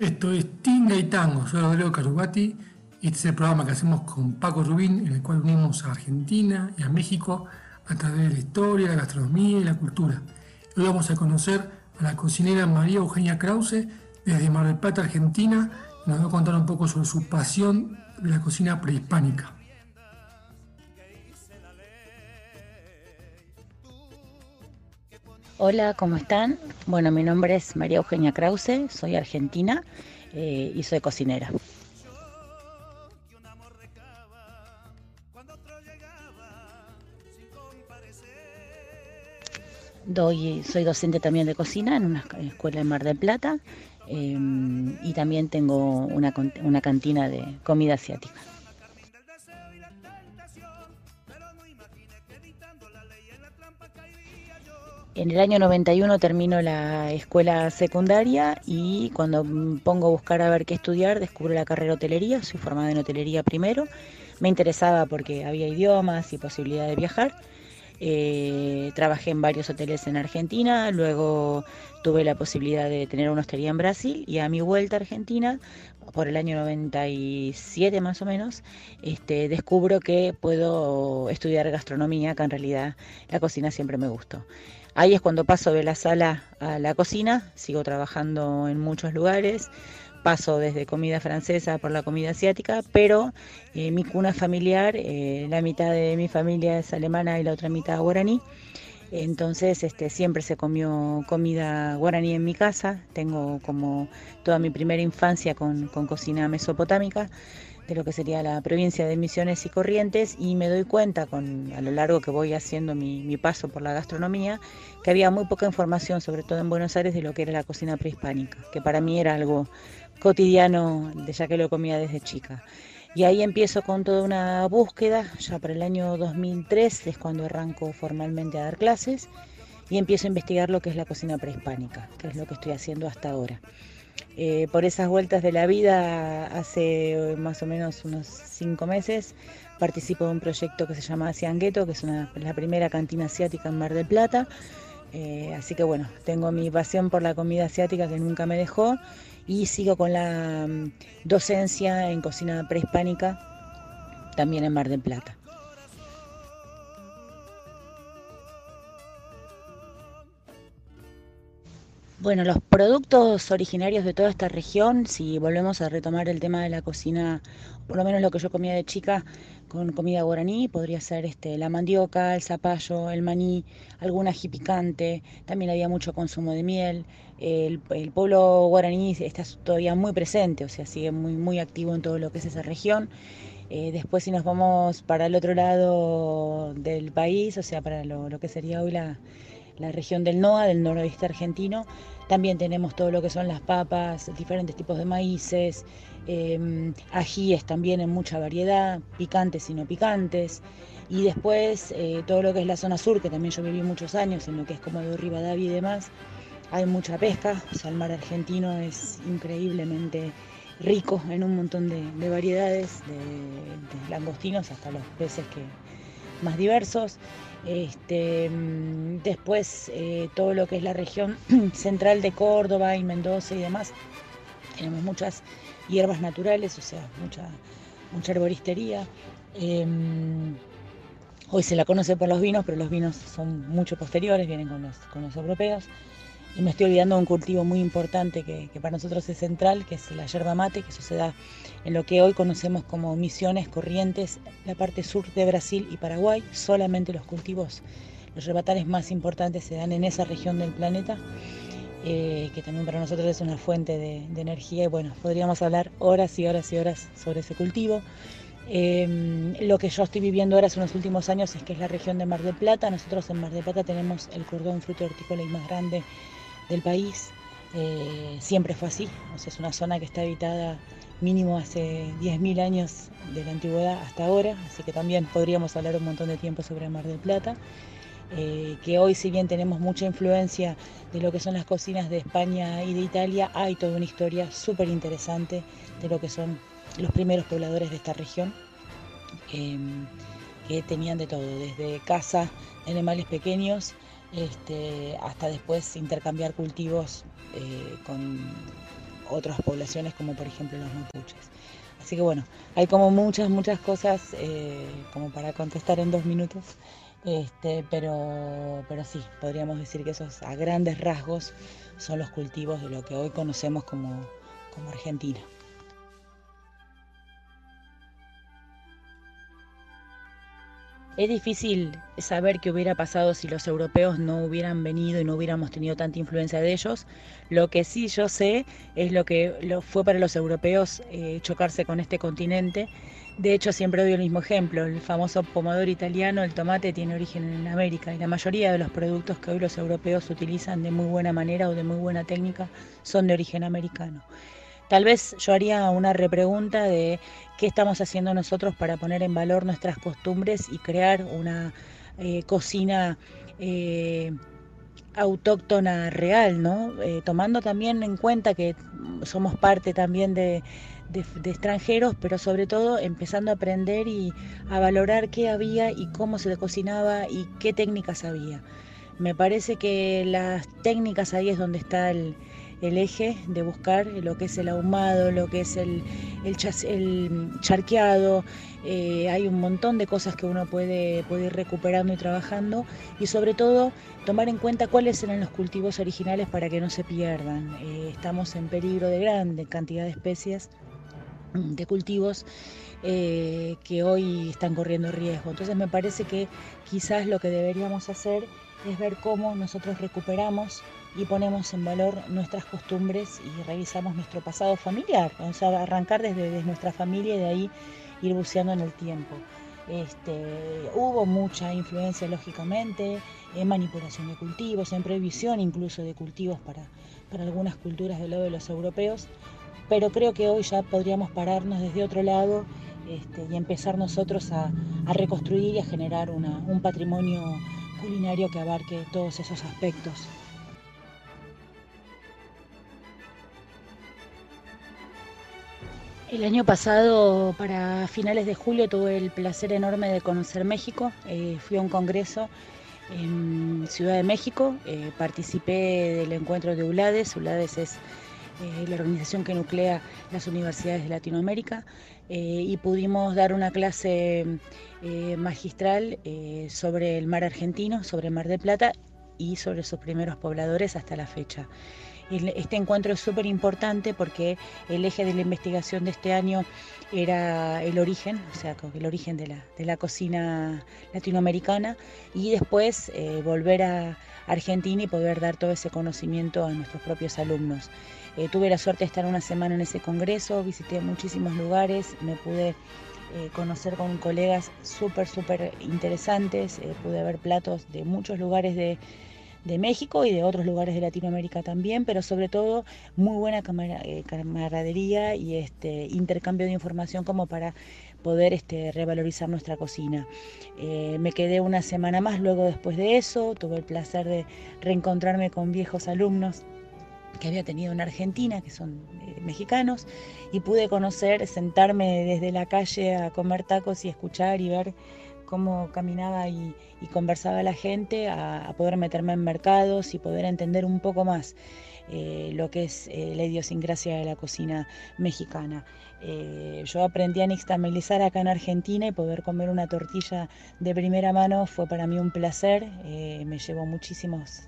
Esto es Tinga y Tango, soy Rodrigo Carugati este es el programa que hacemos con Paco Rubín en el cual unimos a Argentina y a México a través de la historia, la gastronomía y la cultura. Hoy vamos a conocer a la cocinera María Eugenia Krause desde Mar del Plata, Argentina, nos va a contar un poco sobre su pasión de la cocina prehispánica. Hola, ¿cómo están? Bueno, mi nombre es María Eugenia Krause, soy argentina eh, y soy cocinera. Doy, soy docente también de cocina en una escuela en Mar del Plata eh, y también tengo una, una cantina de comida asiática. En el año 91 termino la escuela secundaria y cuando pongo a buscar a ver qué estudiar, descubro la carrera de hotelería, soy formada en hotelería primero, me interesaba porque había idiomas y posibilidad de viajar. Eh, trabajé en varios hoteles en Argentina, luego tuve la posibilidad de tener una hostería en Brasil y a mi vuelta a Argentina, por el año 97 más o menos, este, descubro que puedo estudiar gastronomía, que en realidad la cocina siempre me gustó. Ahí es cuando paso de la sala a la cocina, sigo trabajando en muchos lugares, paso desde comida francesa por la comida asiática, pero eh, mi cuna familiar, eh, la mitad de mi familia es alemana y la otra mitad guaraní. Entonces este, siempre se comió comida guaraní en mi casa, tengo como toda mi primera infancia con, con cocina mesopotámica de lo que sería la provincia de Misiones y Corrientes y me doy cuenta con, a lo largo que voy haciendo mi, paso por la gastronomía que había muy poca información, sobre todo en Buenos Aires, de lo que era la cocina prehispánica, que para mí era algo cotidiano, de ya que lo comía desde chica. Y ahí empiezo con toda una búsqueda, ya para el año 2003 es cuando arranco formalmente a dar clases y empiezo a investigar lo que es la cocina prehispánica, que es lo que estoy haciendo hasta ahora. Eh, por esas vueltas de la vida, hace más o menos unos cinco meses, participo de un proyecto que se llama Asiangueto, que es la primera cantina asiática en Mar del Plata. Eh, así que bueno, tengo mi pasión por la comida asiática que nunca me dejó y sigo con la mm, docencia en cocina prehispánica también en Mar del Plata. Bueno, los productos originarios de toda esta región, si volvemos a retomar el tema de la cocina, por lo menos lo que yo comía de chica con comida guaraní, podría ser este, la mandioca, el zapallo, el maní, alguna ají picante, también había mucho consumo de miel. El, pueblo guaraní está todavía muy presente, o sea, sigue muy, muy activo en todo lo que es esa región. Eh, después si nos vamos para el otro lado del país, o sea, para lo, lo que sería hoy la la región del NOA, del noroeste argentino. También tenemos todo lo que son las papas, diferentes tipos de maíces, em, ajíes también en mucha variedad, picantes y no picantes. Y después eh, todo lo que es la zona sur, que también yo viví muchos años, en lo que es como de Rivadavia y demás, hay mucha pesca, o sea, el mar argentino es increíblemente rico en un montón de, variedades, de, de langostinos hasta los peces que, más diversos. Este, mm, después eh, todo lo que es la región central de Córdoba y Mendoza y demás, tenemos muchas hierbas naturales, o sea, mucha, mucha herboristería. Em, hoy se la conoce por los vinos, pero los vinos son mucho posteriores, vienen con los, con los europeos. Y me estoy olvidando de un cultivo muy importante que, para nosotros es central, que es la yerba mate, que suceda en lo que hoy conocemos como Misiones, Corrientes, la parte sur de Brasil y Paraguay. Solamente los cultivos, los yerbatales más importantes se dan en esa región del planeta, eh, que también para nosotros es una fuente de, energía. Y bueno, podríamos hablar horas y horas y horas sobre ese cultivo. Em, lo que yo estoy viviendo ahora en los últimos años es que es la región de Mar del Plata. Nosotros en Mar del Plata tenemos el cordón fruto hortícola y más grande del país. Eh, siempre fue así, o sea, es una zona que está habitada mínimo hace 10.000 años de la antigüedad hasta ahora, así que también podríamos hablar un montón de tiempo sobre el Mar del Plata. Eh, que hoy si bien tenemos mucha influencia de lo que son las cocinas de España y de Italia, hay toda una historia súper interesante de lo que son los primeros pobladores de esta región, em, que tenían de todo, desde caza animales pequeños este, hasta después intercambiar cultivos eh, con otras poblaciones como por ejemplo los mapuches. Así que bueno, hay como muchas, muchas cosas eh, como para contestar en dos minutos, este, pero, pero sí, podríamos decir que esos a grandes rasgos son los cultivos de lo que hoy conocemos como, como Argentina. Es difícil saber qué hubiera pasado si los europeos no hubieran venido y no hubiéramos tenido tanta influencia de ellos. Lo que sí yo sé es lo que fue para los europeos eh, chocarse con este continente. De hecho, siempre doy el mismo ejemplo. El famoso pomodoro italiano, el tomate, tiene origen en América y la mayoría de los productos que hoy los europeos utilizan de muy buena manera o de muy buena técnica son de origen americano. Tal vez yo haría una repregunta de qué estamos haciendo nosotros para poner en valor nuestras costumbres y crear una eh, cocina eh, autóctona real, ¿no? Eh, tomando también en cuenta que somos parte también de, de, extranjeros, pero sobre todo empezando a aprender y a valorar qué había y cómo se cocinaba y qué técnicas había. Me parece que las técnicas ahí es donde está el, el eje de buscar lo que es el ahumado, lo que es el, el, charqueado. Eh, hay un montón de cosas que uno puede, puede, ir recuperando y trabajando y sobre todo tomar en cuenta cuáles eran los cultivos originales para que no se pierdan. Eh, estamos en peligro de grande cantidad de especies de cultivos eh, que hoy están corriendo riesgo. Entonces me parece que quizás lo que deberíamos hacer es ver cómo nosotros recuperamos y ponemos en valor nuestras costumbres y revisamos nuestro pasado familiar, o sea, arrancar desde, nuestra familia y de ahí ir buceando en el tiempo. Este, hubo mucha influencia, lógicamente, en manipulación de cultivos, en prohibición incluso de cultivos para, para algunas culturas del lado de los europeos, pero creo que hoy ya podríamos pararnos desde otro lado este, y empezar nosotros a, reconstruir y a generar un patrimonio culinario que abarque todos esos aspectos. El año pasado, para finales de julio, tuve el placer enorme de conocer México. Eh, fui a un congreso en Ciudad de México, eh, participé del encuentro de ULADES. ULADES es eh, la organización que nuclea las universidades de Latinoamérica y pudimos dar una clase magistral sobre el mar argentino, sobre el mar de Plata y sobre sus primeros pobladores hasta la fecha. Este encuentro es súper importante porque el eje de la investigación de este año era el origen, o sea, el origen de la, de la cocina latinoamericana y después eh, volver a Argentina y poder dar todo ese conocimiento a nuestros propios alumnos. Eh, tuve la suerte de estar una semana en ese congreso, visité muchísimos lugares, me pude eh, conocer con colegas súper, súper interesantes, pude ver platos de muchos lugares de de México y de otros lugares de Latinoamérica también, pero sobre todo muy buena eh, camaradería y este intercambio de información como para poder este, revalorizar nuestra cocina. Eh, me quedé una semana más luego después de eso, tuve el placer de reencontrarme con viejos alumnos que había tenido en Argentina, que son eh, mexicanos, y pude conocer, sentarme desde la calle a comer tacos y escuchar y ver cómo caminaba y, conversaba la gente, a, poder meterme en mercados y poder entender un poco más eh, lo que es eh, la idiosincrasia de la cocina mexicana. Eh, yo aprendí a nixtamalizar acá en Argentina y poder comer una tortilla de primera mano fue para mí un placer, me llevó muchísimos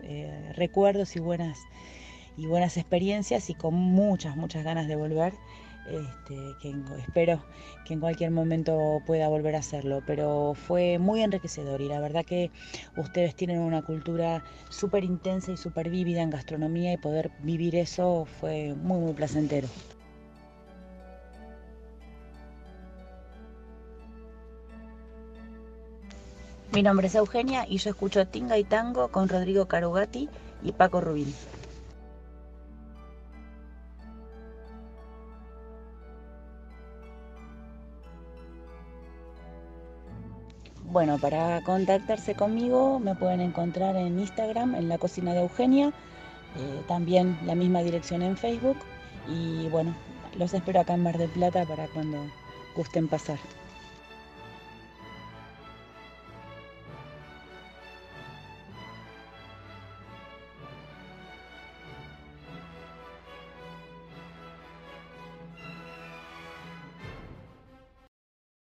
recuerdos y buenas, y buenas experiencias y con muchas, muchas ganas de volver. Este, que espero que en cualquier momento pueda volver a hacerlo, pero fue muy enriquecedor y la verdad que ustedes tienen una cultura súper intensa y súper vívida en gastronomía y poder vivir eso fue muy, muy placentero. Mi nombre es Eugenia y yo escucho Tinga y Tango con Rodrigo Carugati y Paco Rubín. Bueno, para contactarse conmigo me pueden encontrar en Instagram, en la cocina de Eugenia, eh, también la misma dirección en Facebook y bueno, los espero acá en Mar del Plata para cuando gusten pasar.